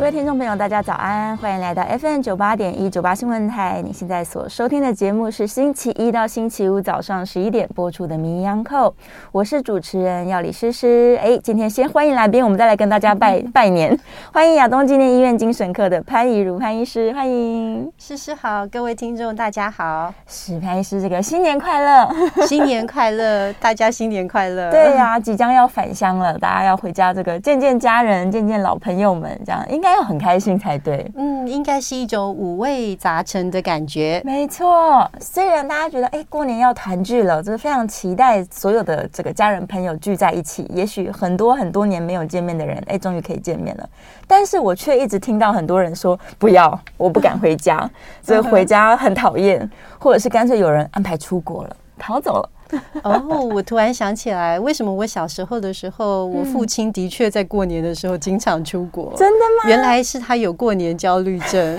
各位听众朋友，大家早安，欢迎来到 FM 九八点一九八新闻台。你现在所收听的节目是星期一到星期五早上十一点播出的《名医央叩》，我是主持人药理诗诗。哎，今天先欢迎来宾，我们再来跟大家拜 拜年。欢迎亚东纪念医院精神科的潘怡如潘医师，欢迎诗诗好，各位听众大家好，是潘医师，这个新年快乐，新年快乐，大家新年快乐。对呀、啊，即将要返乡了，大家要回家，这个见见家人，见见老朋友们，这样应该。要很开心才对，嗯，应该是一种五味杂陈的感觉。没错，虽然大家觉得哎，过年要团聚了，就是非常期待所有的这个家人朋友聚在一起。也许很多很多年没有见面的人，哎，终于可以见面了。但是我却一直听到很多人说不要，我不敢回家，所以回家很讨厌，或者是干脆有人安排出国了，逃走了。哦，我突然想起来，为什么我小时候的时候，我父亲的确在过年的时候经常出国？真的吗？原来是他有过年焦虑症，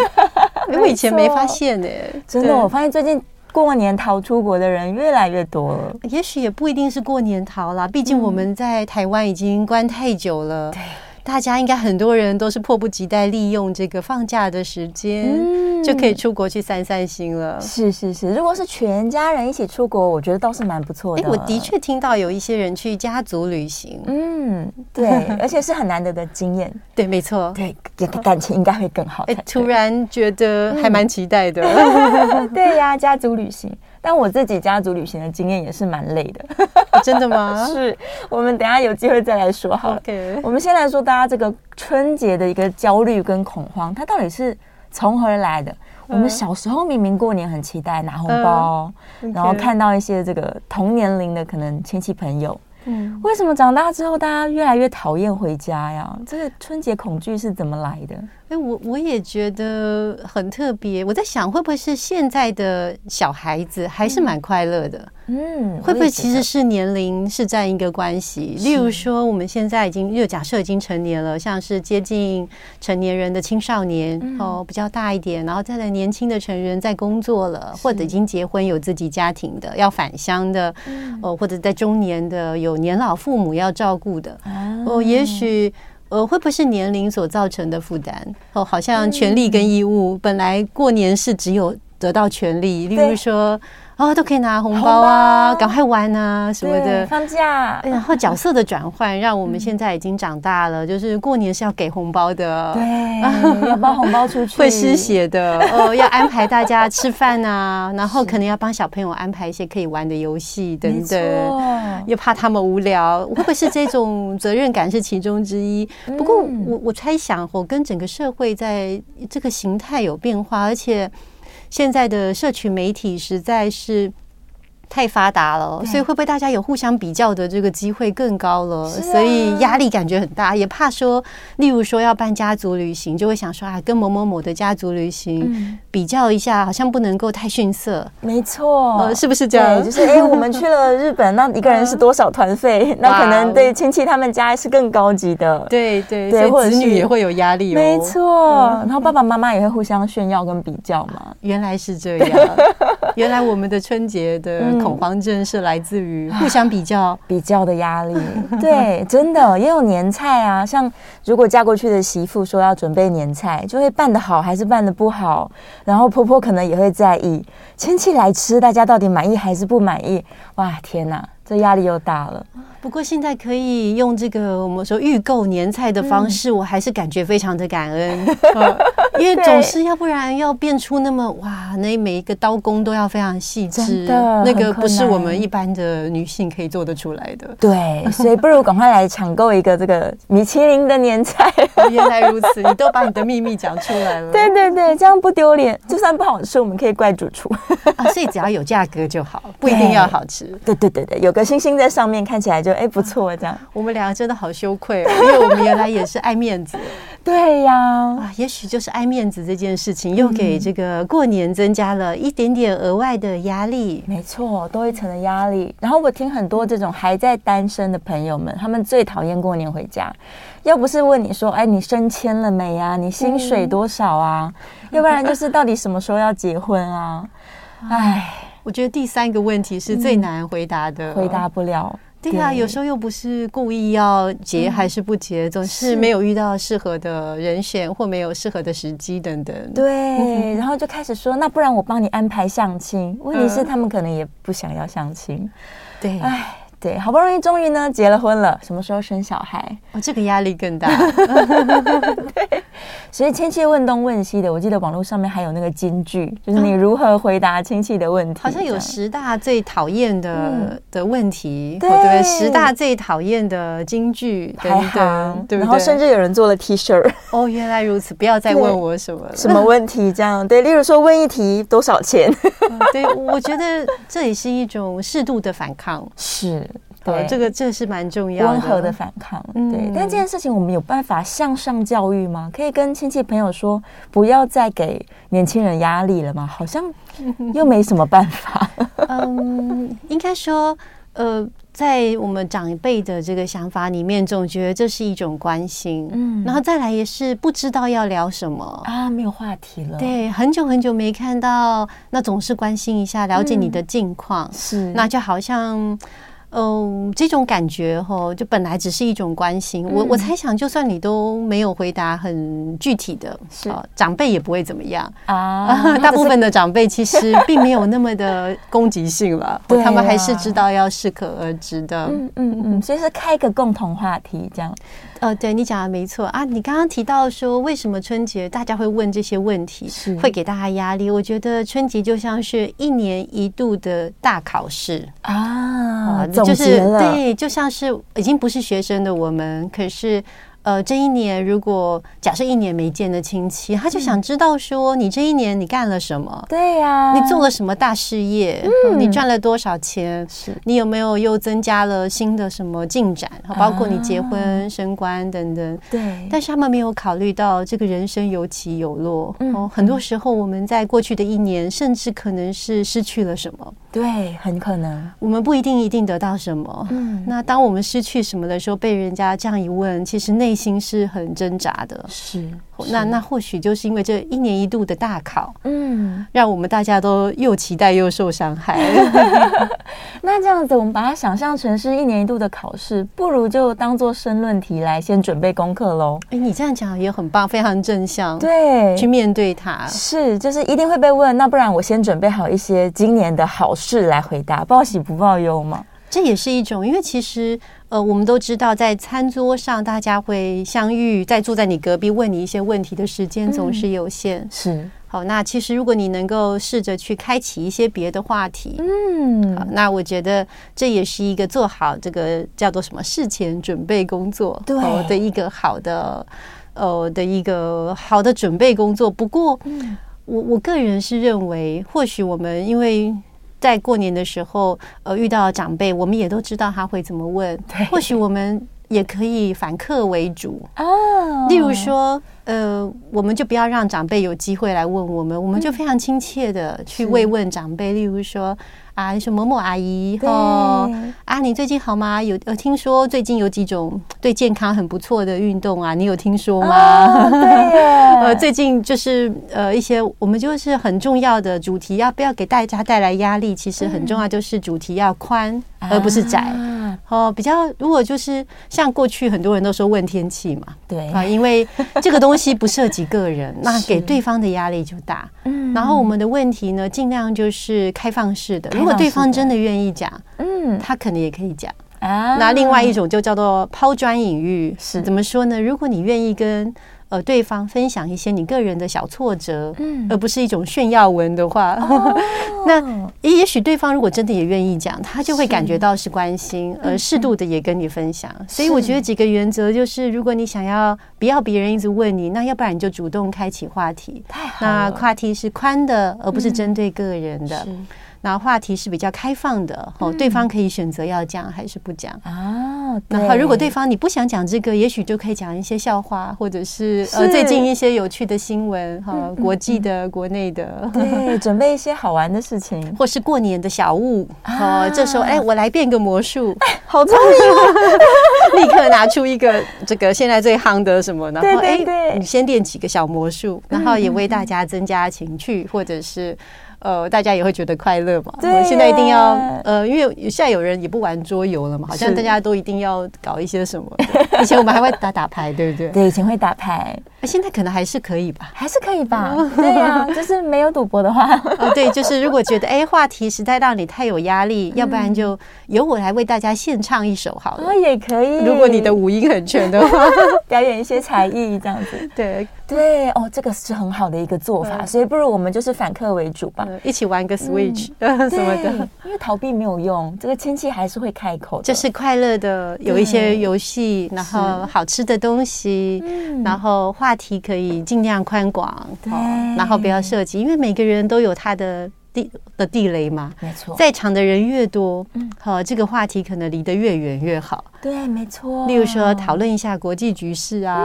因 为我以前没发现呢。真的，我发现最近过年逃出国的人越来越多了。也许也不一定是过年逃啦，毕竟我们在台湾已经关太久了。对。大家应该很多人都是迫不及待利用这个放假的时间，嗯，就可以出国去散散心了。是是是，如果是全家人一起出国，我觉得倒是蛮不错的。哎，我的确听到有一些人去家族旅行，嗯，对，而且是很难得的经验。对，没错，对，感情应该会更好。哎，突然觉得还蛮期待的。嗯、对呀，家族旅行。但我自己家族旅行的经验也是蛮累的。真的吗？是，我们等一下有机会再来说好了。我们先来说大家这个春节的一个焦虑跟恐慌，它到底是从何而来的？我们小时候明明过年很期待拿红包，然后看到一些这个同年龄的可能亲戚朋友。嗯，为什么长大之后大家越来越讨厌回家呀？这个春节恐惧是怎么来的？哎，我我也觉得很特别。我在想，会不会是现在的小孩子还是蛮快乐的？嗯，会不会其实是年龄是占一个关系？例如说，我们现在已经又假设已经成年了，像是接近成年人的青少年哦，比较大一点，然后再来年轻的成人在工作了，或者已经结婚有自己家庭的要返乡的，哦，或者在中年的有年老父母要照顾的，哦，也许。呃，会不会是年龄所造成的负担？哦，好像权利跟义务，本来过年是只有得到权利，例如说。哦，都可以拿红包啊，赶快玩啊什么的，放假。然后角色的转换，让我们现在已经长大了，就是过年是要给红包的，对，要包红包出去，会失血的。哦，要安排大家吃饭啊，然后可能要帮小朋友安排一些可以玩的游戏等等，又怕他们无聊，会不会是这种责任感是其中之一？不过我我猜想，我跟整个社会在这个形态有变化，而且。现在的社群媒体实在是。太发达了，所以会不会大家有互相比较的这个机会更高了？啊、所以压力感觉很大，也怕说，例如说要办家族旅行，就会想说啊，跟某某某的家族旅行、嗯、比较一下，好像不能够太逊色。没错、呃，是不是这样？就是哎、欸，我们去了日本，那一个人是多少团费？那可能对亲戚他们家是更高级的。对对对，或者子女也会有压力、哦。没错、嗯，然后爸爸妈妈也会互相炫耀跟比较嘛。原来是这样，原来我们的春节的、嗯。恐慌症是来自于互相比较、比较的压力。对，真的也有年菜啊。像如果嫁过去的媳妇说要准备年菜，就会办得好还是办得不好，然后婆婆可能也会在意亲戚来吃，大家到底满意还是不满意？哇，天哪！这压力又大了。不过现在可以用这个我们说预购年菜的方式，嗯、我还是感觉非常的感恩，嗯、因为总是要不然要变出那么哇，那每一个刀工都要非常细致，那个不是我们一般的女性可以做得出来的。对，所以不如赶快来抢购一个这个米其林的年菜。原来如此，你都把你的秘密讲出来了。对对对，这样不丢脸，就算不好吃，我们可以怪主厨啊。所以只要有价格就好，不一定要好吃。对对对对，有个星星在上面，看起来就哎不错这样。我们两个真的好羞愧，哦因为我们原来也是爱面子。对呀，啊，也许就是爱面子这件事情，又给这个过年增加了一点点额外的压力。没错，多一层的压力。然后我听很多这种还在单身的朋友们，他们最讨厌过年回家，要不是问你说，哎，你升迁了没啊？你薪水多少啊？要不然就是到底什么时候要结婚啊？哎，我觉得第三个问题是最难回答的，回答不了。对啊，有时候又不是故意要结还是不结，总是没有遇到适合的人选或没有适合的时机等等。对，然后就开始说，那不然我帮你安排相亲。问题是他们可能也不想要相亲。对，哎。对，好不容易终于呢结了婚了，什么时候生小孩？哦，这个压力更大。对，所以亲戚问东问西的，我记得网络上面还有那个金句，就是你如何回答亲戚的问题。好像有十大最讨厌的的问题，对，十大最讨厌的金句排行，对，然后甚至有人做了 T 恤。哦，原来如此，不要再问我什么什么问题，这样对。例如说问一题多少钱？对，我觉得这也是一种适度的反抗。是。对，这个这是蛮重要的，温和的反抗。对，但这件事情我们有办法向上教育吗？可以跟亲戚朋友说，不要再给年轻人压力了吗？好像又没什么办法。嗯，应该说，呃，在我们长辈的这个想法里面，总觉得这是一种关心。嗯，然后再来也是不知道要聊什么啊，没有话题了。对，很久很久没看到，那总是关心一下，了解你的近况。是，那就好像。嗯，这种感觉哈，就本来只是一种关心。我我猜想，就算你都没有回答很具体的，是长辈也不会怎么样啊。大部分的长辈其实并没有那么的攻击性了，他们还是知道要适可而止的。嗯嗯嗯，所以是开个共同话题这样。呃，对你讲的没错啊。你刚刚提到说，为什么春节大家会问这些问题，是会给大家压力？我觉得春节就像是一年一度的大考试啊，就是对，就像是已经不是学生的我们，可是。呃，这一年如果假设一年没见的亲戚，他就想知道说，你这一年你干了什么？对呀，你做了什么大事业？嗯，你赚了多少钱？是你有没有又增加了新的什么进展？包括你结婚、升官等等。对，但是他们没有考虑到这个人生有起有落。哦，很多时候我们在过去的一年，甚至可能是失去了什么。对，很可能我们不一定一定得到什么。嗯，那当我们失去什么的时候，被人家这样一问，其实内心是很挣扎的。是，那那或许就是因为这一年一度的大考，嗯，让我们大家都又期待又受伤害。那这样子，我们把它想象成是一年一度的考试，不如就当做申论题来先准备功课喽。哎，你这样讲也很棒，非常正向。对，去面对它，是，就是一定会被问。那不然我先准备好一些今年的好事。来回答，报喜不报忧嘛？这也是一种，因为其实呃，我们都知道，在餐桌上大家会相遇，在坐在你隔壁问你一些问题的时间总是有限。嗯、是好，那其实如果你能够试着去开启一些别的话题，嗯，好，那我觉得这也是一个做好这个叫做什么事前准备工作对的一个好的呃的一个好的准备工作。不过，嗯、我我个人是认为，或许我们因为。在过年的时候，呃，遇到长辈，我们也都知道他会怎么问。或许我们也可以反客为主哦。例如说，呃，我们就不要让长辈有机会来问我们，我们就非常亲切的去慰问长辈。例如说。啊，你说某某阿姨哦，啊，你最近好吗？有呃，听说最近有几种 对健康很不错的运动啊，你有听说吗？对，呃，最近就是呃一些我们就是很重要的主题，要不要给大家带来压力？其实很重要，就是主题要宽而不是窄。啊，哦，比较如果就是像过去很多人都说问天气嘛，对啊，因为这个东西不涉及个人，那给对方的压力就大。嗯，然后我们的问题呢，尽量就是开放式的，如果对方真的愿意讲，嗯，他可能也可以讲啊。那另外一种就叫做抛砖引玉，是怎么说呢？如果你愿意跟。呃，对方分享一些你个人的小挫折，嗯，而不是一种炫耀文的话，哦、那也许对方如果真的也愿意讲，他就会感觉到是关心，而适度的也跟你分享。所以我觉得几个原则就是，如果你想要不要别人一直问你，那要不然你就主动开启话题，那话题是宽的，而不是针对个人的。嗯然后话题是比较开放的，哦，对方可以选择要讲还是不讲啊。然后如果对方你不想讲这个，也许就可以讲一些笑话，或者是呃最近一些有趣的新闻哈，国际的、国内的，对，准备一些好玩的事情，或是过年的小物。哦，这时候哎，我来变个魔术，好聪明哦！立刻拿出一个这个现在最夯的什么，然后哎，你先练几个小魔术，然后也为大家增加情趣，或者是。呃，大家也会觉得快乐嘛。对，现在一定要呃，因为现在有人也不玩桌游了嘛，好像大家都一定要搞一些什么。以前我们还会打打牌，对不对？对，以前会打牌，现在可能还是可以吧，还是可以吧。对呀，就是没有赌博的话，哦，对，就是如果觉得哎，话题实在让你太有压力，要不然就由我来为大家献唱一首好了。哦，也可以。如果你的五音很全的话，表演一些才艺这样子。对对，哦，这个是很好的一个做法，所以不如我们就是反客为主吧。一起玩个 Switch、嗯、什么的，因为逃避没有用，这个亲戚还是会开口。就是快乐的，有一些游戏，然后好吃的东西，然后话题可以尽量宽广，对，然后不要涉及，因为每个人都有他的。地的地雷嘛，没错，在场的人越多，嗯，好，这个话题可能离得越远越好。对，没错。例如说，讨论一下国际局势啊，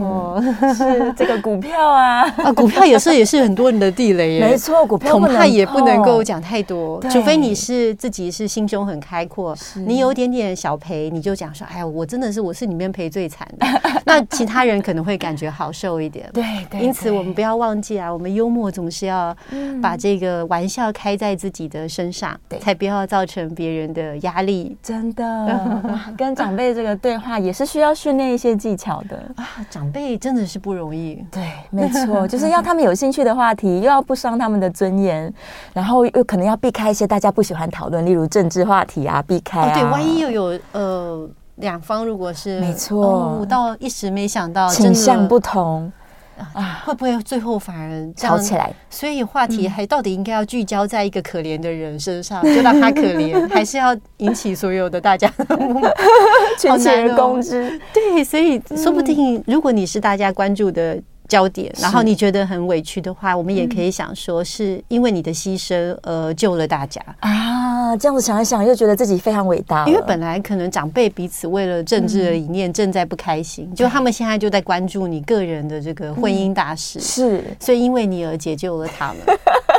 哦，是这个股票啊，啊，股票有时候也是很多人的地雷耶。没错，股票恐怕也不能够讲太多，除非你是自己是心胸很开阔，你有点点小赔，你就讲说，哎呀，我真的是我是里面赔最惨的，那其他人可能会感觉好受一点。对对。因此，我们不要忘记啊，我们幽默总是要把这个玩笑。要开在自己的身上，对，才不要造成别人的压力。真的，跟长辈这个对话也是需要训练一些技巧的啊。长辈真的是不容易。对，没错，就是要他们有兴趣的话题，又要不伤他们的尊严，然后又可能要避开一些大家不喜欢讨论，例如政治话题啊，避开啊。对，万一又有呃两方如果是没错，我倒一时没想到倾向不同。啊，会不会最后反而吵起来？所以话题还到底应该要聚焦在一个可怜的人身上，就让他可怜，还是要引起所有的大家群起 而攻之？对，所以说不定如果你是大家关注的焦点，然后你觉得很委屈的话，我们也可以想说，是因为你的牺牲而救了大家啊。啊，这样子想一想，又觉得自己非常伟大。因为本来可能长辈彼此为了政治的理念正在不开心，就他们现在就在关注你个人的这个婚姻大事，是，所以因为你而解救了他们。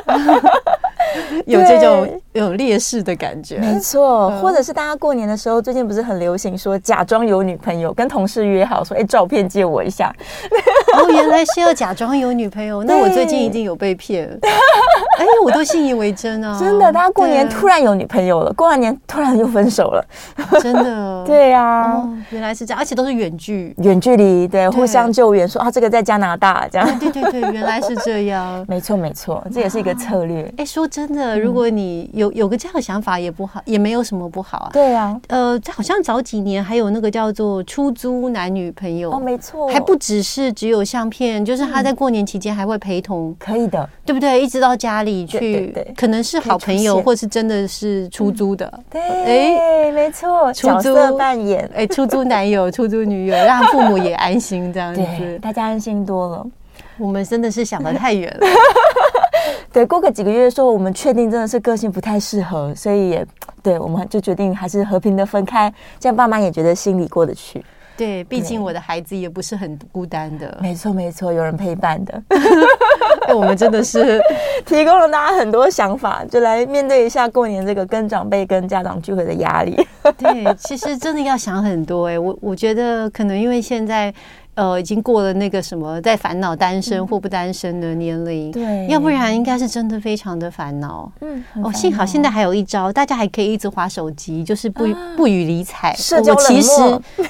有这种有劣势的感觉，没错，或者是大家过年的时候，最近不是很流行说假装有女朋友，跟同事约好说，哎，照片借我一下。哦，原来是要假装有女朋友，那我最近一定有被骗。哎，我都信以为真啊！真的，大家过年突然有女朋友了，过完年突然又分手了，真的。对呀，原来是这样，而且都是远距远距离，对，互相救援，说啊，这个在加拿大这样。对对对，原来是这样。没错没错，这也是一个策略。哎，说真的，如果你有有个这样的想法，也不好，也没有什么不好啊。对啊，呃，好像早几年还有那个叫做出租男女朋友哦，没错，还不只是只有相片，就是他在过年期间还会陪同，可以的，对不对？一直到家里去。可能是好朋友，或是真的是出租的。对，哎，没错，角色扮演，哎，出租男友、出租女友，让父母也安心，这样子，大家安心多了。我们真的是想得太远了。对，过个几个月说，我们确定真的是个性不太适合，所以也对，我们就决定还是和平的分开，这样爸妈也觉得心里过得去。对，毕竟我的孩子也不是很孤单的。没错，没错，有人陪伴的。我们真的是 提供了大家很多想法，就来面对一下过年这个跟长辈、跟家长聚会的压力。对，其实真的要想很多哎、欸，我我觉得可能因为现在。呃，已经过了那个什么在烦恼单身或不单身的年龄，对，要不然应该是真的非常的烦恼。嗯，哦，幸好现在还有一招，大家还可以一直划手机，就是不不予理睬。我其实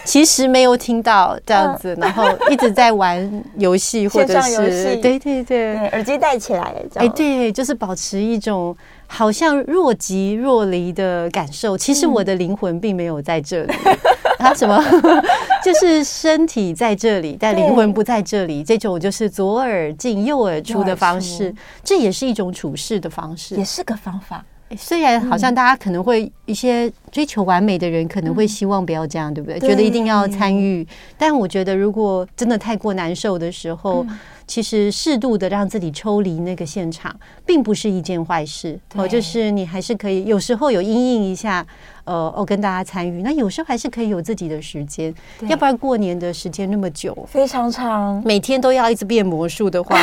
其实没有听到这样子，然后一直在玩游戏或者是对对对，耳机戴起来，哎，对，就是保持一种好像若即若离的感受。其实我的灵魂并没有在这里。他什么？就是身体在这里，但灵魂不在这里。这种就是左耳进右耳出的方式，这也是一种处事的方式，也是个方法。虽然好像大家可能会一些追求完美的人可能会希望不要这样，对不对？觉得一定要参与。但我觉得，如果真的太过难受的时候，其实适度的让自己抽离那个现场，并不是一件坏事。哦，就是你还是可以有时候有阴影一下。呃，我跟大家参与，那有时候还是可以有自己的时间，要不然过年的时间那么久，非常长，每天都要一直变魔术的话，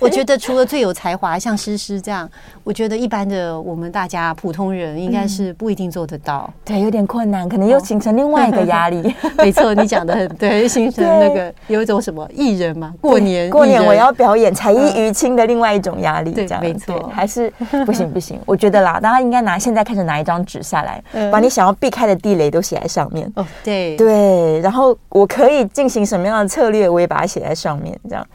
我觉得除了最有才华像诗诗这样，我觉得一般的我们大家普通人应该是不一定做得到，对，有点困难，可能又形成另外一个压力。没错，你讲的很 对，形成那个有一种什么艺人嘛，过年过年我要表演才艺于亲的另外一种压力，对，没错，还是 不行不行，我觉得啦，大家应该拿现在开始拿一张纸下来。把你想要避开的地雷都写在上面哦，对对，然后我可以进行什么样的策略，我也把它写在上面，这样。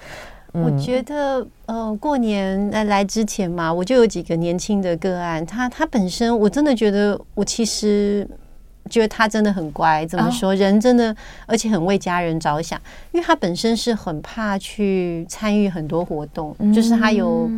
我觉得，呃，过年来来之前嘛，我就有几个年轻的个案，他他本身我真的觉得，我其实。觉得他真的很乖，怎么说？人真的，而且很为家人着想。因为他本身是很怕去参与很多活动，就是他有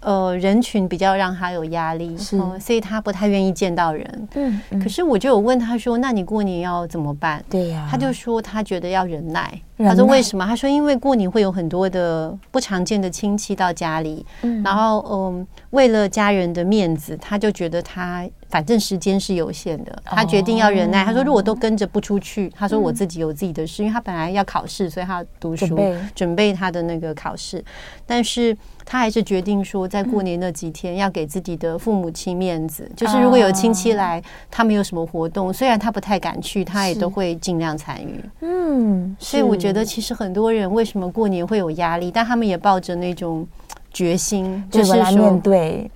呃人群比较让他有压力，所以他不太愿意见到人。嗯，可是我就有问他说：“那你过年要怎么办？”对呀，他就说他觉得要忍耐。他说为什么？他说因为过年会有很多的不常见的亲戚到家里，然后嗯，为了家人的面子，他就觉得他。反正时间是有限的，他决定要忍耐。他说：“如果都跟着不出去，他说我自己有自己的事，因为他本来要考试，所以他要读书准备他的那个考试。但是他还是决定说，在过年那几天要给自己的父母亲面子。就是如果有亲戚来，他们有什么活动，虽然他不太敢去，他也都会尽量参与。嗯，所以我觉得其实很多人为什么过年会有压力，但他们也抱着那种决心，就是说面对。”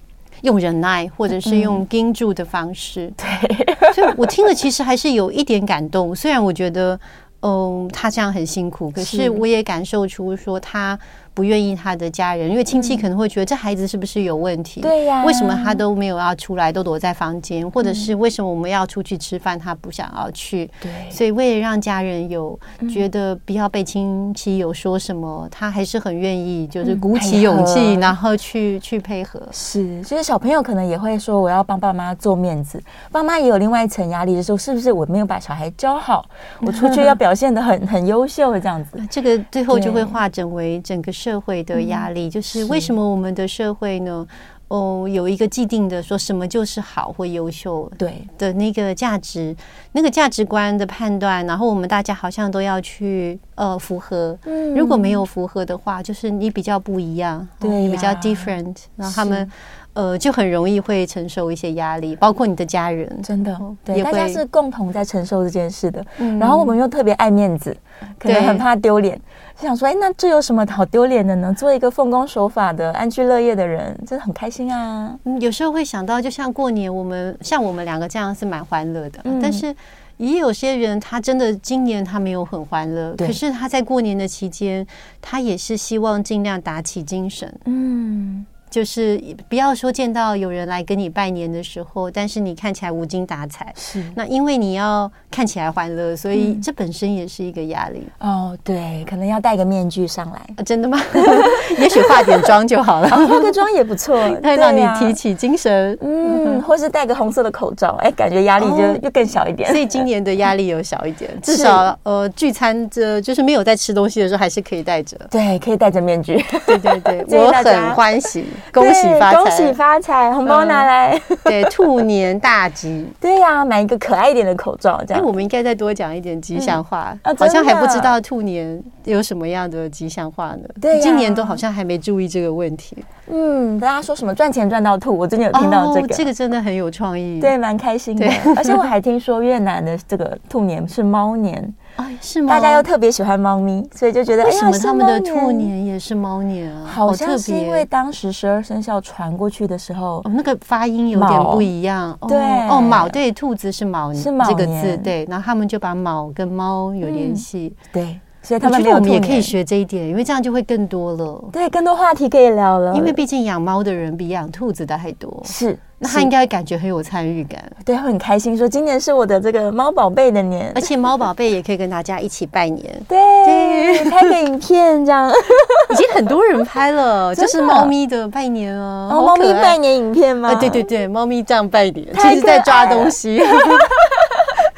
用忍耐，或者是用盯住的方式，嗯、对，所以我听了其实还是有一点感动。虽然我觉得，嗯，他这样很辛苦，可是我也感受出说他。不愿意他的家人，因为亲戚可能会觉得这孩子是不是有问题？对呀，为什么他都没有要出来，都躲在房间？或者是为什么我们要出去吃饭，他不想要去？对，所以为了让家人有觉得不要被亲戚有说什么，他还是很愿意，就是鼓起勇气，然后去去配合。是，就是小朋友可能也会说，我要帮爸妈做面子，爸妈也有另外一层压力的时候，是不是我没有把小孩教好，我出去 要表现的很很优秀这样子？这个最后就会化整为整个。社会的压力，就是为什么我们的社会呢？哦，有一个既定的说什么就是好或优秀，对。的那个价值，那个价值观的判断，然后我们大家好像都要去呃符合。如果没有符合的话，就是你比较不一样，对，你比较 different，然后他们呃就很容易会承受一些压力，包括你的家人，真的，对，大家是共同在承受这件事的。嗯然后我们又特别爱面子，可能很怕丢脸。就想说，哎，那这有什么好丢脸的呢？做一个奉公守法的、安居乐业的人，真的很开心啊。嗯，有时候会想到，就像过年，我们像我们两个这样是蛮欢乐的。嗯，但是也有些人，他真的今年他没有很欢乐，可是他在过年的期间，他也是希望尽量打起精神。嗯。就是不要说见到有人来跟你拜年的时候，但是你看起来无精打采。是，那因为你要看起来欢乐，所以这本身也是一个压力。哦，对，可能要戴个面具上来。真的吗？也许化点妆就好了，化个妆也不错，会让你提起精神。嗯，或是戴个红色的口罩，哎，感觉压力就又更小一点。所以今年的压力有小一点，至少呃，聚餐这就是没有在吃东西的时候，还是可以戴着。对，可以戴着面具。对对对，我很欢喜。恭喜发财！恭喜发财！红包拿来！对，兔年大吉！对呀，买一个可爱一点的口罩，这样。我们应该再多讲一点吉祥话。好像还不知道兔年有什么样的吉祥话呢？对，今年都好像还没注意这个问题。嗯，大家说什么赚钱赚到吐？我最近有听到这个，这个真的很有创意，对，蛮开心的。而且我还听说越南的这个兔年是猫年。哎，是吗？大家又特别喜欢猫咪，所以就觉得为什么他们的兔年也是猫年啊？好像是因为当时十二生肖传过去的时候，哦，那个发音有点不一样。对，哦，卯对，兔子是卯，是卯这个字，对，然后他们就把卯跟猫有联系，对。所以他们我们也可以学这一点，因为这样就会更多了。对，更多话题可以聊了。因为毕竟养猫的人比养兔子的还多。是，那他应该感觉很有参与感。对，会很开心，说今年是我的这个猫宝贝的年，而且猫宝贝也可以跟大家一起拜年。对，对，拍个影片这样，已经很多人拍了，就是猫咪的拜年啊，哦，猫咪拜年影片吗？对对对，猫咪这样拜年，其实在抓东西。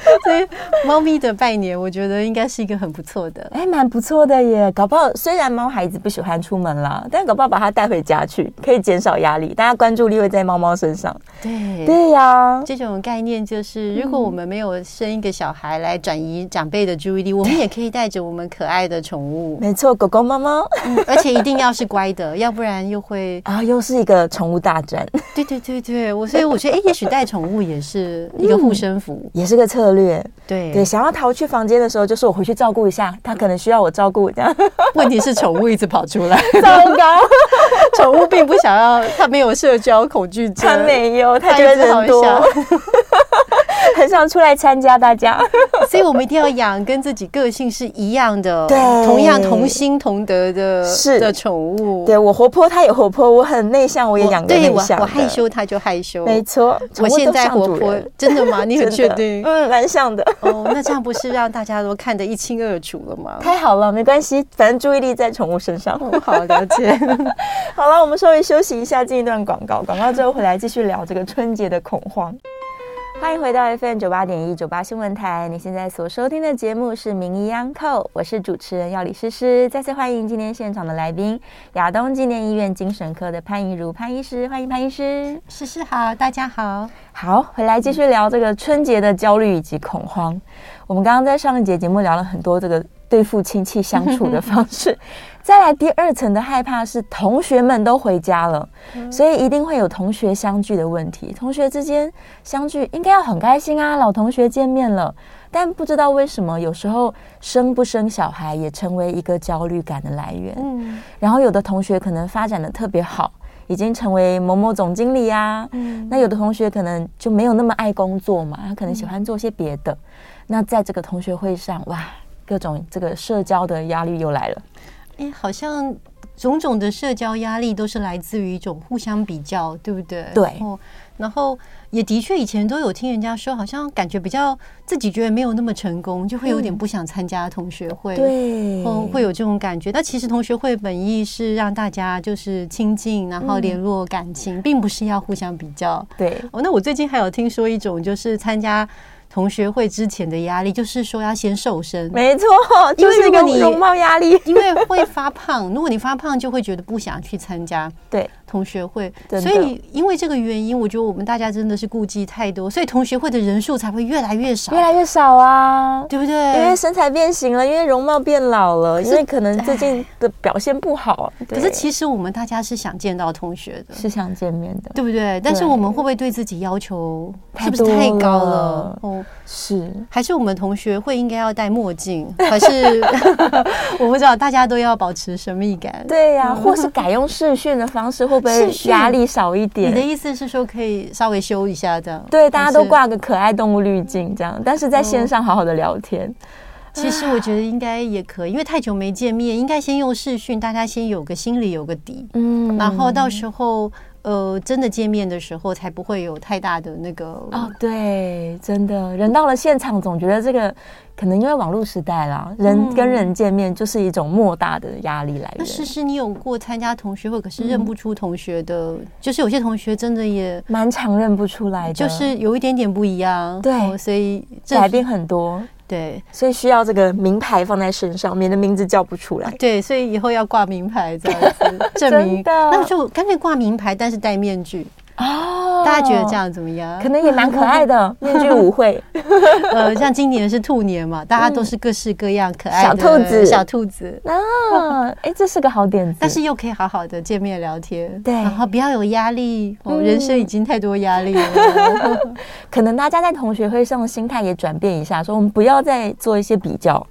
所以，猫咪的拜年，我觉得应该是一个很不错的，哎，蛮不错的耶。搞不好虽然猫孩子不喜欢出门啦，但搞不好把它带回家去，可以减少压力。大家关注力会在猫猫身上。对，对呀。这种概念就是，如果我们没有生一个小孩来转移长辈的注意力，我们也可以带着我们可爱的宠物。没错，狗狗、猫猫，而且一定要是乖的，要不然又会 啊，又是一个宠物大战。对对对对，我所以我觉得，哎，也许带宠物也是一个护身符，也是个策略。对。对，想要逃去房间的时候，就是我回去照顾一下，他可能需要我照顾。这样，问题是宠物一直跑出来，糟糕，宠物并不想要，它没有社交恐惧症，它没有，它觉得人多，很想出来参加大家。所以我们一定要养跟自己个性是一样的，对，同样同心同德的，是的宠物。对，我活泼，它也活泼；我很内向，我也养个内向。我害羞，它就害羞。没错，我现在活泼，真的吗？你很确定？嗯，蛮像的。哦，那这样不是让大家都看得一清二楚了吗？太好了，没关系，反正注意力在宠物身上。哦、好了解。好 了，我们稍微休息一下，进一段广告。广告之后回来继续聊这个春节的恐慌。欢迎回到 FM 九八点一九八新闻台。你现在所收听的节目是《名医央叩》，我是主持人药李诗诗。再次欢迎今天现场的来宾，亚东纪念医院精神科的潘怡如潘医师。欢迎潘医师。诗诗好，大家好。好，回来继续聊这个春节的焦虑以及恐慌。我们刚刚在上一节节目聊了很多这个对付亲戚相处的方式。再来第二层的害怕是同学们都回家了，所以一定会有同学相聚的问题。同学之间相聚应该要很开心啊，老同学见面了。但不知道为什么，有时候生不生小孩也成为一个焦虑感的来源。嗯，然后有的同学可能发展的特别好，已经成为某某总经理啊。嗯，那有的同学可能就没有那么爱工作嘛，他可能喜欢做些别的。那在这个同学会上，哇，各种这个社交的压力又来了。哎，好像种种的社交压力都是来自于一种互相比较，对不对？对。然后，然后也的确以前都有听人家说，好像感觉比较自己觉得没有那么成功，就会有点不想参加同学会。对。哦，会有这种感觉。但其实同学会本意是让大家就是亲近，然后联络感情，并不是要互相比较。对。哦，那我最近还有听说一种，就是参加。同学会之前的压力，就是说要先瘦身，没错，就是一个容貌压力，因为会发胖。如果你发胖，就会觉得不想去参加。对。同学会，所以因为这个原因，我觉得我们大家真的是顾忌太多，所以同学会的人数才会越来越少，越来越少啊，对不对？因为身材变形了，因为容貌变老了，因为可能最近的表现不好。可是其实我们大家是想见到同学的，是想见面的，对不对？但是我们会不会对自己要求是不是太高了？哦，是，还是我们同学会应该要戴墨镜？还是 我不知道，大家都要保持神秘感？对呀，或是改用视讯的方式，会不会压力少一点？你的意思是说可以稍微修一下这样？对，大家都挂个可爱动物滤镜这样，但是在线上好好的聊天。其实我觉得应该也可以，因为太久没见面，应该先用视讯，大家先有个心里有个底，嗯，然后到时候。呃，真的见面的时候才不会有太大的那个哦，对，真的，人到了现场总觉得这个可能因为网络时代啦，人跟人见面就是一种莫大的压力来源。那诗诗，你有过参加同学会，可是认不出同学的，就是有些同学真的也蛮常认不出来的，就是有一点点不一样，对，所以改变很多。对，所以需要这个名牌放在身上，免得名字叫不出来。对，所以以后要挂名牌这样子 证明。的那就干脆挂名牌，但是戴面具。哦，大家觉得这样怎么样？可能也蛮可爱的 面具舞会。呃，像今年是兔年嘛，大家都是各式各样可爱的小兔子，小兔子啊，哎，这是个好点子。但是又可以好好的见面聊天，对，然后不要有压力哦，人生已经太多压力了。可能大家在同学会上的心态也转变一下，说我们不要再做一些比较，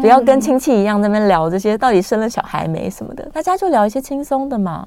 不要跟亲戚一样在那边聊这些到底生了小孩没什么的，大家就聊一些轻松的嘛。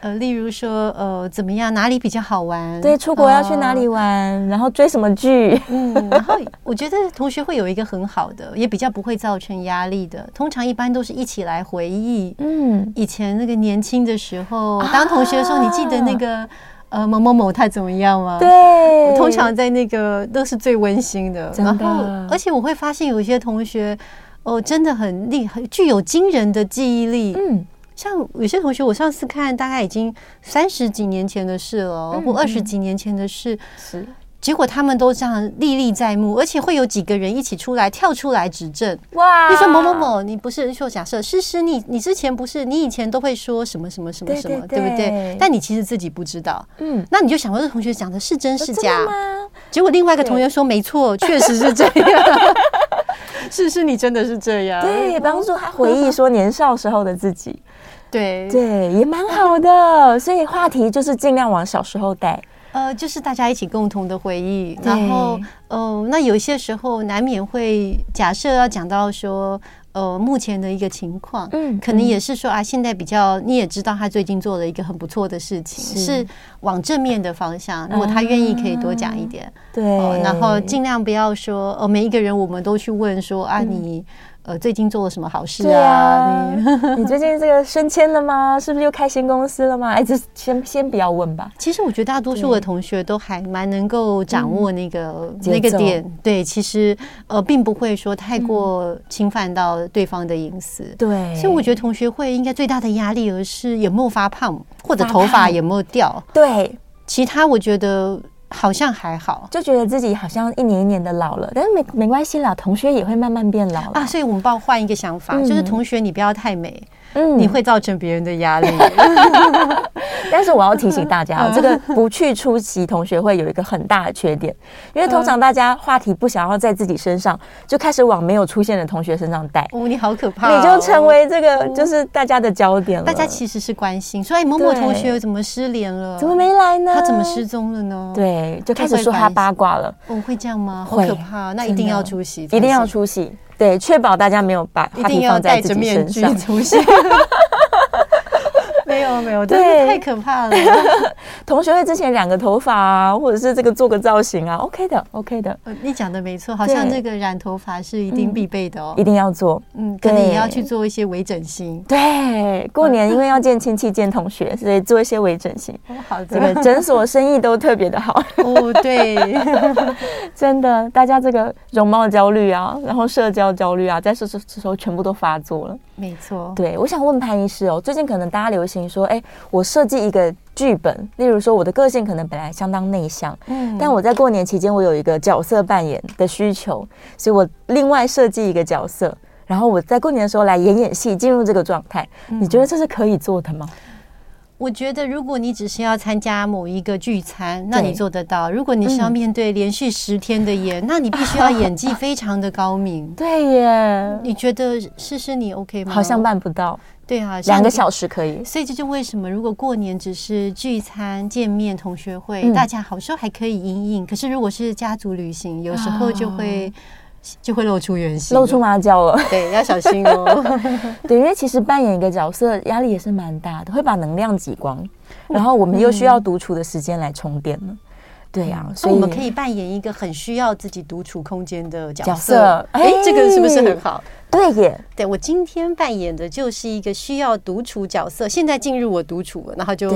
呃，例如说，呃，怎么样？哪里比较好玩？对，出国要去哪里玩？呃、然后追什么剧？嗯，然后我觉得同学会有一个很好的，也比较不会造成压力的。通常一般都是一起来回忆，嗯，以前那个年轻的时候，当同学的时候，你记得那个、啊、呃某某某他怎么样吗？对，通常在那个都是最温馨的。然后，而且我会发现有一些同学哦，真的很厉害，具有惊人的记忆力。嗯。像有些同学，我上次看大概已经三十几年前的事了，嗯、或二十几年前的事，是结果他们都这样历历在目，而且会有几个人一起出来跳出来指证。哇！你说某某某，你不是说假设，诗诗你你之前不是，你以前都会说什么什么什么什么，对，对，对，对不对？但你其实自己不知道。嗯，那你就想说，这同学讲的是真是假？结果另外一个同学说没错，确实是这样。是是，你真的是这样。对，帮助他回忆说年少时候的自己。对。对，也蛮好的，所以话题就是尽量往小时候带，呃，就是大家一起共同的回忆，然后，呃，那有些时候难免会假设要讲到说，呃，目前的一个情况，嗯，可能也是说啊，现在比较你也知道他最近做了一个很不错的事情，是，往正面的方向，如果他愿意可以多讲一点，啊、对、呃，然后尽量不要说，呃，每一个人我们都去问说啊，你。呃，最近做了什么好事啊？啊你 你最近这个升迁了吗？是不是又开新公司了吗？哎，这先先不要问吧。其实我觉得大多数的同学都还蛮能够掌握那个、嗯、那个点。对，其实呃，并不会说太过侵犯到对方的隐私。对、嗯，所以我觉得同学会应该最大的压力，而是有没有发胖，或者头发有没有掉。对，其他我觉得。好像还好，就觉得自己好像一年一年的老了，但是没没关系啦，同学也会慢慢变老啊。所以我们帮换一个想法，嗯、就是同学你不要太美。嗯，你会造成别人的压力。但是我要提醒大家哦，这个不去出席同学会有一个很大的缺点，因为通常大家话题不想要在自己身上，就开始往没有出现的同学身上带。哦，你好可怕！你就成为这个就是大家的焦点了。大家其实是关心，所以某某同学怎么失联了？怎么没来呢？他怎么失踪了呢？对，就开始说他八卦了。哦，会这样吗？好可怕！那一定要出席，一定要出席。对，确保大家没有把话题放在自己身上出现。没有没有，对，太可怕了。同学会之前染个头发啊，或者是这个做个造型啊，OK 的，OK 的。你讲的没错，好像这个染头发是一定必备的哦，一定要做。嗯，可能也要去做一些微整形。对，过年因为要见亲戚、见同学，所以做一些微整形。好的，这个诊所生意都特别的好。哦，对，真的，大家这个容貌焦虑啊，然后社交焦虑啊，在这这时候全部都发作了。没错，对，我想问潘医师哦，最近可能大家流行说，哎，我设计一个剧本，例如说我的个性可能本来相当内向，嗯，但我在过年期间我有一个角色扮演的需求，所以我另外设计一个角色，然后我在过年的时候来演演戏，进入这个状态，你觉得这是可以做的吗？我觉得，如果你只是要参加某一个聚餐，那你做得到；如果你是要面对连续十天的演，那你必须要演技非常的高明。对耶，你觉得试试你 OK 吗？好像办不到。对啊，两个小时可以。所以这就为什么，如果过年只是聚餐、见面、同学会，大家好说还可以因应。可是如果是家族旅行，有时候就会。就会露出原形，露出马脚了。对，要小心哦。对，因为其实扮演一个角色压力也是蛮大的，会把能量挤光，然后我们又需要独处的时间来充电呢。对呀，所以我们可以扮演一个很需要自己独处空间的角色。哎，这个是不是很好？对耶，对，我今天扮演的就是一个需要独处角色。现在进入我独处了，然后就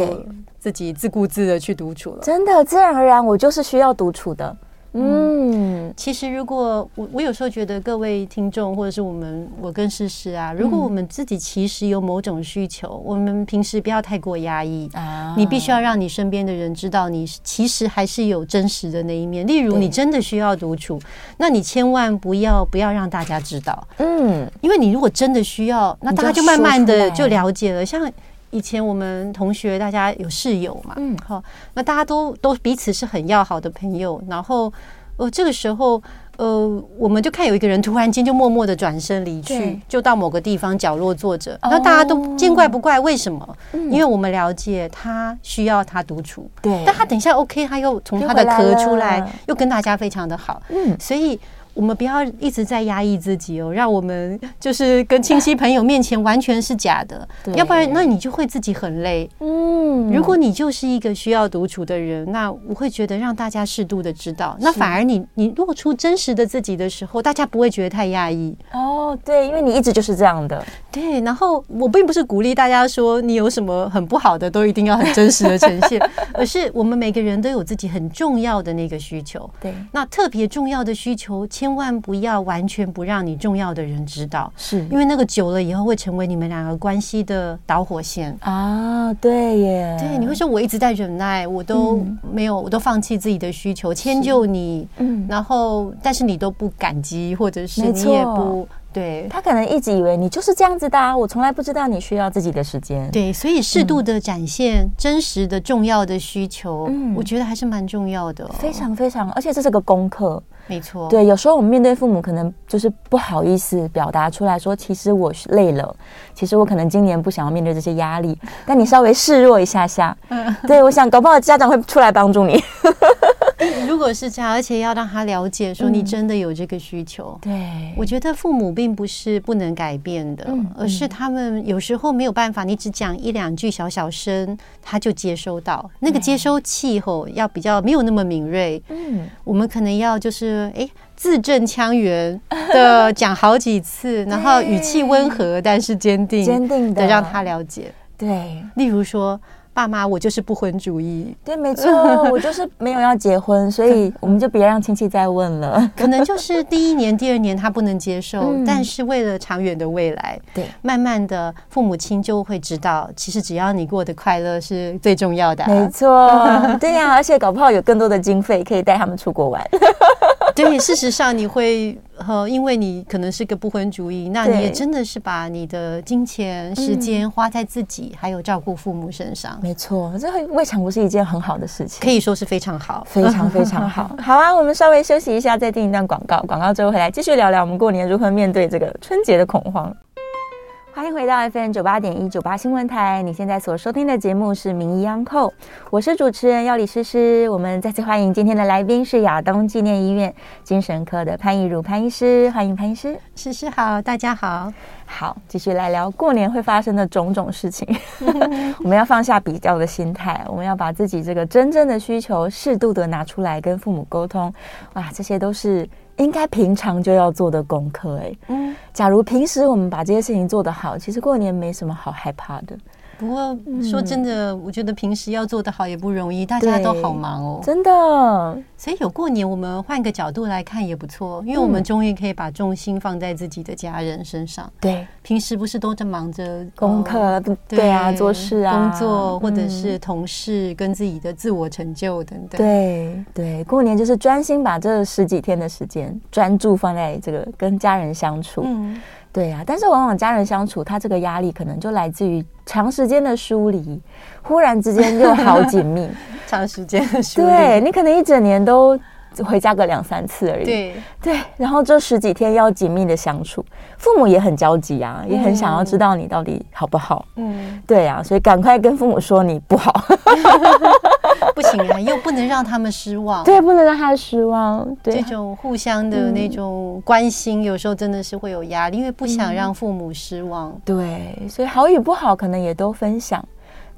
自己自顾自的去独处了。真的，自然而然，我就是需要独处的。嗯，其实如果我我有时候觉得各位听众或者是我们我跟诗诗啊，如果我们自己其实有某种需求，我们平时不要太过压抑啊，你必须要让你身边的人知道你其实还是有真实的那一面。例如你真的需要独处，那你千万不要不要让大家知道，嗯，因为你如果真的需要，那大家就慢慢的就了解了。像以前我们同学大家有室友嘛，嗯，好，那大家都都彼此是很要好的朋友，然后呃这个时候。呃，我们就看有一个人突然间就默默的转身离去，就到某个地方角落坐着。那大家都见怪不怪，为什么？因为我们了解他需要他独处，对。但他等一下 OK，他又从他的壳出来，又跟大家非常的好。嗯，所以。我们不要一直在压抑自己哦，让我们就是跟亲戚朋友面前完全是假的，要不然那你就会自己很累。嗯，如果你就是一个需要独处的人，那我会觉得让大家适度的知道，那反而你你露出真实的自己的时候，大家不会觉得太压抑。哦，对，因为你一直就是这样的。对，然后我并不是鼓励大家说你有什么很不好的都一定要很真实的呈现，而是我们每个人都有自己很重要的那个需求。对，那特别重要的需求。千万不要完全不让你重要的人知道，是。因为那个久了以后会成为你们两个关系的导火线。啊！对耶，对，你会说我一直在忍耐，我都没有，我都放弃自己的需求，迁就你，嗯，然后但是你都不感激，或者是你也不。对，他可能一直以为你就是这样子的啊，我从来不知道你需要自己的时间。对，所以适度的展现真实的、重要的需求，嗯，我觉得还是蛮重要的，非常非常，而且这是个功课。没错，对，有时候我们面对父母，可能就是不好意思表达出来说，其实我累了，其实我可能今年不想要面对这些压力，但你稍微示弱一下下，嗯，对，我想搞不好家长会出来帮助你。如果是这样，而且要让他了解，说你真的有这个需求。嗯、对，我觉得父母并不是不能改变的，嗯、而是他们有时候没有办法。你只讲一两句小小声，他就接收到那个接收器吼，要比较没有那么敏锐。嗯，我们可能要就是哎字正腔圆的讲好几次，然后语气温和但是坚定，坚定的让他了解。对，例如说。爸妈，我就是不婚主义。对，没错，我就是没有要结婚，所以 我们就别让亲戚再问了。可能就是第一年、第二年他不能接受，嗯、但是为了长远的未来，对，慢慢的父母亲就会知道，其实只要你过得快乐是最重要的、啊。没错，对呀、啊，而且搞不好有更多的经费可以带他们出国玩。对，事实上你会呃，因为你可能是个不婚主义，那你也真的是把你的金钱、时间花在自己还有照顾父母身上。没错，这未尝不是一件很好的事情，可以说是非常好，非常非常好。好啊，我们稍微休息一下，再听一段广告，广告之后回来继续聊聊我们过年如何面对这个春节的恐慌。欢迎回到 FM 九八点一九八新闻台。你现在所收听的节目是《名医央叩》，我是主持人要李诗诗。我们再次欢迎今天的来宾是亚东纪念医院精神科的潘怡如潘医师，欢迎潘医师。诗诗好，大家好。好，继续来聊过年会发生的种种事情。我们要放下比较的心态，我们要把自己这个真正的需求适度的拿出来跟父母沟通。哇，这些都是。应该平常就要做的功课，哎，嗯，假如平时我们把这些事情做得好，其实过年没什么好害怕的。不过说真的，嗯、我觉得平时要做得好也不容易，大家都好忙哦，真的。所以有过年，我们换个角度来看也不错，因为我们终于可以把重心放在自己的家人身上。对，平时不是都在忙着功课，对啊，做事啊，工作或者是同事跟自己的自我成就等等。对对，过年就是专心把这十几天的时间专注放在这个跟家人相处。嗯。对呀、啊，但是往往家人相处，他这个压力可能就来自于长时间的疏离，忽然之间又好紧密，长时间的疏离，对，你可能一整年都回家个两三次而已，对。对，然后这十几天要紧密的相处，父母也很焦急啊，也很想要知道你到底好不好，嗯，对呀、啊，所以赶快跟父母说你不好。不行啊，又不能让他们失望。对，不能让他失望。对，这种互相的那种关心，有时候真的是会有压力，因为不想让父母失望。嗯、对，所以好与不好可能也都分享。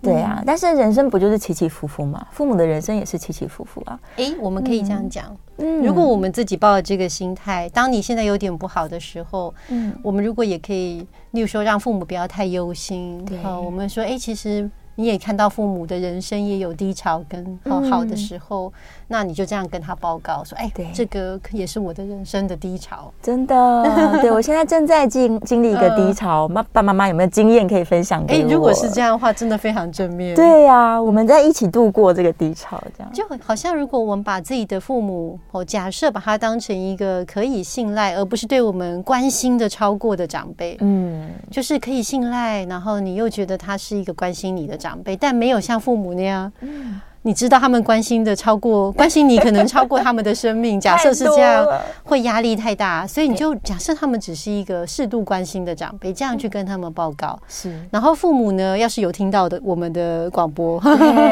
对啊，嗯、但是人生不就是起起伏伏嘛？父母的人生也是起起伏伏啊。诶，我们可以这样讲。嗯，如果我们自己抱着这个心态，当你现在有点不好的时候，嗯，我们如果也可以，例如说让父母不要太忧心。对，我们说，诶，其实。你也看到父母的人生也有低潮跟好好的时候，嗯、那你就这样跟他报告说：“哎，对，这个也是我的人生的低潮。”真的，对 我现在正在经经历一个低潮，爸爸妈妈有没有经验可以分享给我？哎，如果是这样的话，真的非常正面。对呀、啊，我们在一起度过这个低潮，这样就好像如果我们把自己的父母，哦，假设把他当成一个可以信赖，而不是对我们关心的超过的长辈，嗯，就是可以信赖，然后你又觉得他是一个关心你的长辈，但没有像父母那样，嗯。你知道他们关心的超过 关心你，可能超过他们的生命。假设是这样，会压力太大，所以你就假设他们只是一个适度关心的长辈，这样去跟他们报告。是，然后父母呢，要是有听到的我们的广播，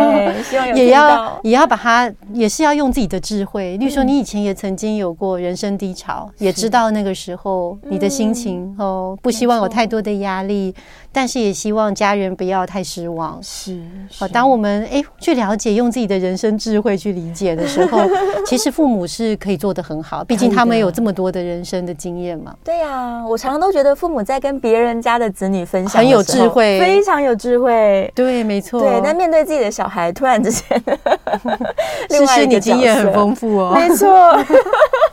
也要也要把它，也是要用自己的智慧。例如说，你以前也曾经有过人生低潮，也知道那个时候你的心情哦，不希望有太多的压力，但是也希望家人不要太失望。是，好，当我们哎去了解用自己的人生智慧去理解的时候，其实父母是可以做得很好，毕竟他们有这么多的人生的经验嘛。对呀，我常常都觉得父母在跟别人家的子女分享很有智慧，非常有智慧。对，没错。对，但面对自己的小孩，突然之间，诗诗你经验很丰富哦。没错，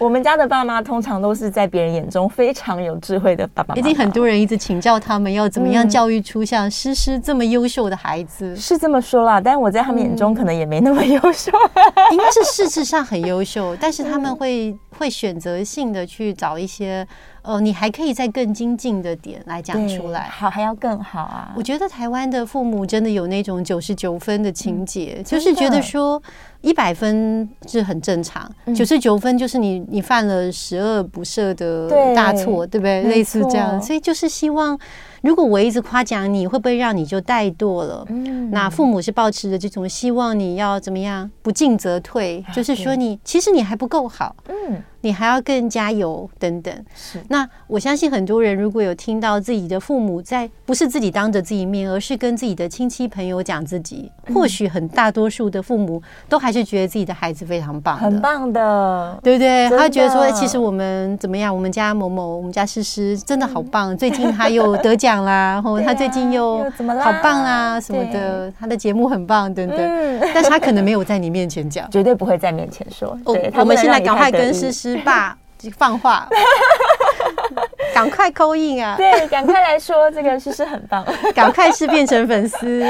我们家的爸妈通常都是在别人眼中非常有智慧的爸爸妈妈。已经很多人一直请教他们要怎么样教育出像诗诗这么优秀的孩子，是这么说啦。但我在他们眼中可能也没那么优秀，应该是事实上很优秀，但是他们会会选择性的去找一些，呃，你还可以再更精进的点来讲出来，好还要更好啊！我觉得台湾的父母真的有那种九十九分的情节，就是觉得说一百分是很正常，九十九分就是你你犯了十恶不赦的大错，对不对？类似这样，所以就是希望。如果我一直夸奖你，会不会让你就怠惰了？嗯，那父母是保持着这种希望，你要怎么样？不进则退，就是说你其实你还不够好。嗯。你还要更加油等等。是，那我相信很多人如果有听到自己的父母在不是自己当着自己面，而是跟自己的亲戚朋友讲自己，或许很大多数的父母都还是觉得自己的孩子非常棒，很棒的，对不对？他觉得说，其实我们怎么样？我们家某某，我们家诗诗真的好棒，最近他又得奖啦，然后他最近又好棒啦什么的，他的节目很棒等等。但是他可能没有在你面前讲，绝对不会在面前说。哦，我们现在赶快跟诗诗。爸，放话，赶快 call in 啊！对，赶快来说，这个诗诗很棒，赶快是变成粉丝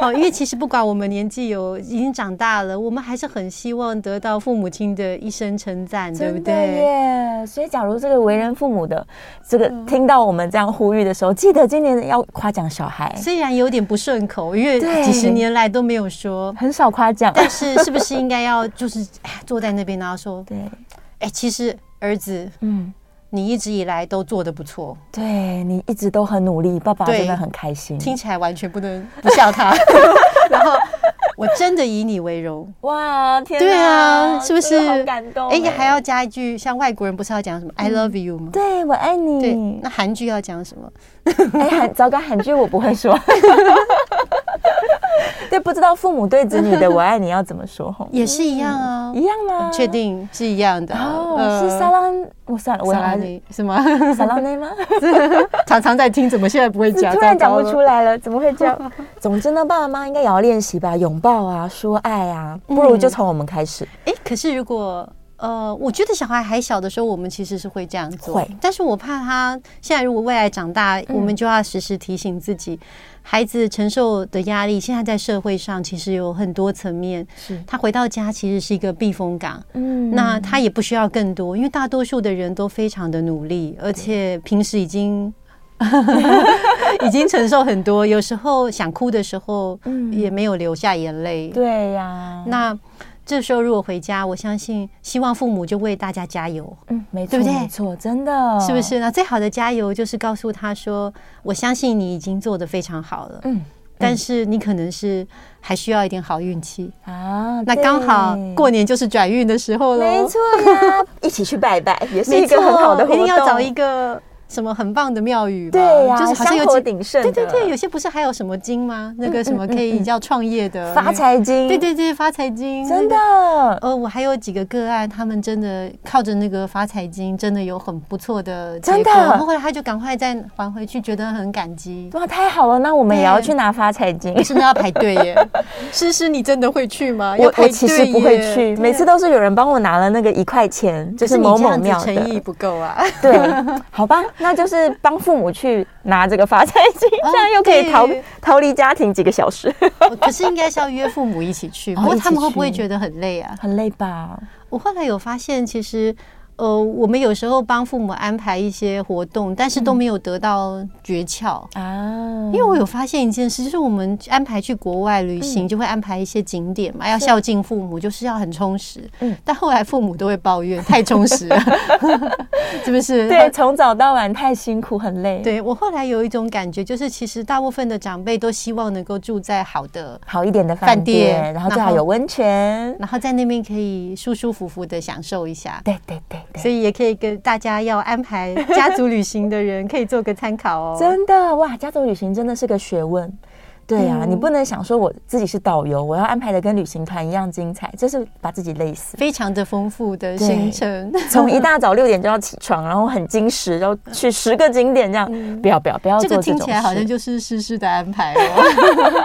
哦。因为其实不管我们年纪有已经长大了，我们还是很希望得到父母亲的一声称赞，对不对？耶！所以，假如这个为人父母的，这个听到我们这样呼吁的时候，记得今年要夸奖小孩。虽然有点不顺口，因为几十年来都没有说，很少夸奖，但是是不是应该要就是坐在那边然后说 对？哎，其实儿子，嗯，你一直以来都做得不错，对，你一直都很努力，爸爸真的很开心。听起来完全不能不笑他，然后我真的以你为荣。哇，天哪，对啊，是不是好感动？哎，还要加一句，像外国人不是要讲什么 “I love you” 吗？对，我爱你。对，那韩剧要讲什么？哎，韩糟糕，韩剧我不会说。对，不知道父母对子女的“我爱你”要怎么说？也是一样啊，一样吗？确定是一样的哦。是撒浪，我算了，我还是什么撒浪内吗？常常在听，怎么现在不会讲？突然讲不出来了，怎么会这样？总之呢，爸爸妈妈应该也要练习吧，拥抱啊，说爱啊，不如就从我们开始。哎，可是如果。呃，我觉得小孩还小的时候，我们其实是会这样做。会，但是我怕他现在如果未来长大，我们就要时时提醒自己，孩子承受的压力，现在在社会上其实有很多层面。是，他回到家其实是一个避风港。嗯，那他也不需要更多，因为大多数的人都非常的努力，而且平时已经 已经承受很多，有时候想哭的时候，也没有流下眼泪。对呀，那。这时候如果回家，我相信希望父母就为大家加油，嗯，没错，对不对？没错，真的，是不是？那最好的加油就是告诉他说：“我相信你已经做得非常好了，嗯，但是你可能是还需要一点好运气啊。那刚好过年就是转运的时候了，没错呀，一起去拜拜也是一个很好的活动，一定要找一个什么很棒的庙宇，对呀，就是好像有香火鼎盛。对对对，有些不是还有什么经吗？那个什么可以叫创业的发财经？对对对，发财经真的。呃，我还有几个个案，他们真的靠着那个发财经，真的有很不错的结果。真的，后来他就赶快再还回去，觉得很感激。哇，太好了！那我们也要去拿发财经，为什么要排队耶？诗诗，你真的会去吗？我我其实不会去，每次都是有人帮我拿了那个一块钱，就是某某庙的。诚意不够啊。对，好吧，那就是帮父母去拿这个发财金，这样又可以逃逃离家庭几个小时。可是应该是要约父母一起去，不过他们会不会觉得很累啊？很累吧？我后来有发现，其实。呃，我们有时候帮父母安排一些活动，但是都没有得到诀窍啊。因为我有发现一件事，就是我们安排去国外旅行，就会安排一些景点嘛，要孝敬父母，就是要很充实。嗯，但后来父母都会抱怨太充实了，是不是？对，从早到晚太辛苦，很累。对，我后来有一种感觉，就是其实大部分的长辈都希望能够住在好的、好一点的饭店，然后最好有温泉，然后在那边可以舒舒服服的享受一下。对对对。所以也可以跟大家要安排家族旅行的人可以做个参考哦。真的哇，家族旅行真的是个学问。对呀、啊，嗯、你不能想说我自己是导游，我要安排的跟旅行团一样精彩，这是把自己累死。非常的丰富的行程，从一大早六点就要起床，然后很精实，然后去十个景点这样。嗯、不要不要不要做这种。这个听起来好像就是诗诗的安排哦。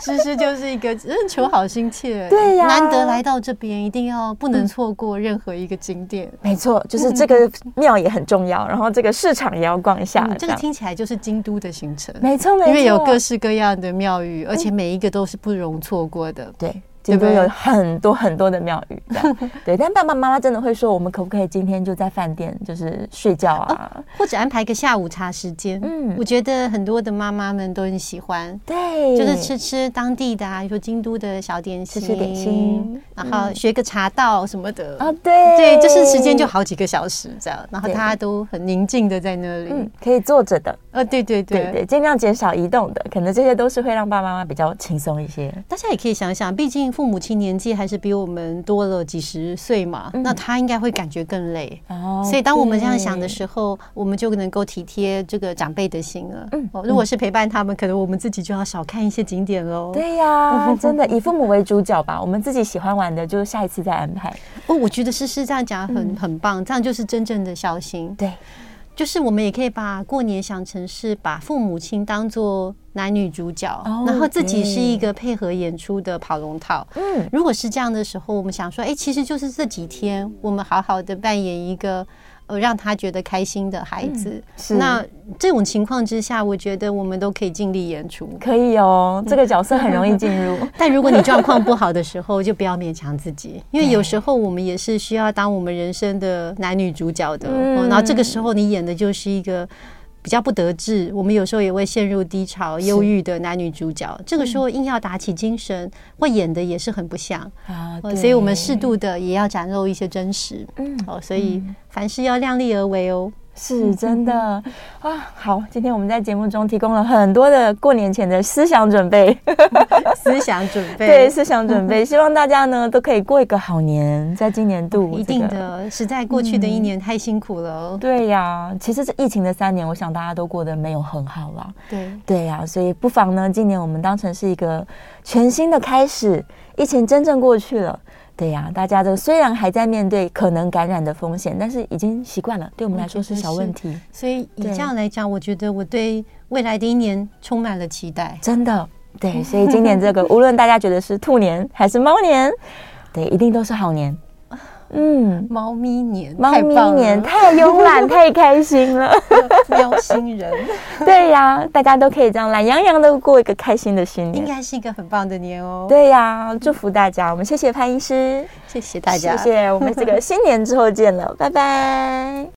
诗诗就是一个求好心切，对呀，难得来到这边，一定要不能错过任何一个景点。没错，就是这个 庙也很重要，然后这个市场也要逛一下。这个听起来就是京都的行程，没错没错，因为有各式各样的庙宇，而且每一个都是不容错过的。对。对不对？有很多很多的庙宇，对。但爸爸妈妈真的会说，我们可不可以今天就在饭店，就是睡觉啊，或者安排个下午茶时间？嗯，我觉得很多的妈妈们都很喜欢，对，就是吃吃当地的啊，比如说京都的小点心，吃吃点心，然后学个茶道什么的啊，对对，就是时间就好几个小时这样，然后大家都很宁静的在那里，可以坐着的，呃，对对对对，尽量减少移动的，可能这些都是会让爸爸妈妈比较轻松一些。大家也可以想想，毕竟。父母亲年纪还是比我们多了几十岁嘛，嗯、那他应该会感觉更累。哦，所以当我们这样想的时候，我们就能够体贴这个长辈的心了。嗯，如果是陪伴他们，可能我们自己就要少看一些景点喽。对呀、啊，真的以父母为主角吧，我们自己喜欢玩的，就下一次再安排。哦，我觉得诗诗这样讲很很棒，这样就是真正的孝心。对。就是我们也可以把过年想成是把父母亲当做男女主角，oh, 然后自己是一个配合演出的跑龙套。嗯，如果是这样的时候，我们想说，哎，其实就是这几天我们好好的扮演一个。呃，让他觉得开心的孩子，嗯、是那这种情况之下，我觉得我们都可以尽力演出，可以哦。这个角色很容易进入，但如果你状况不好的时候，就不要勉强自己，因为有时候我们也是需要当我们人生的男女主角的。嗯、然后这个时候你演的就是一个。比较不得志，我们有时候也会陷入低潮、忧郁的男女主角。是这个时候硬要打起精神，会、嗯、演的也是很不像啊。所以我们适度的也要展露一些真实。嗯，哦，所以凡事要量力而为哦。是真的啊！好，今天我们在节目中提供了很多的过年前的思想准备，思想准备，对，思想准备，希望大家呢都可以过一个好年，在今年度、这个。一定的，实在过去的一年太辛苦了。嗯、对呀，其实这疫情的三年，我想大家都过得没有很好啦。对，对呀，所以不妨呢，今年我们当成是一个全新的开始，疫情真正过去了。对呀、啊，大家都虽然还在面对可能感染的风险，但是已经习惯了，对我们来说是小问题。所以以这样来讲，我觉得我对未来的一年充满了期待。真的，对，所以今年这个无论大家觉得是兔年还是猫年，对，一定都是好年。嗯，猫咪年，猫咪年太慵懒，太开心了，喵星人。对呀，大家都可以这样懒洋洋的过一个开心的新年，应该是一个很棒的年哦。对呀，祝福大家，我们谢谢潘医师，谢谢大家，谢谢，我们这个新年之后见了，拜拜。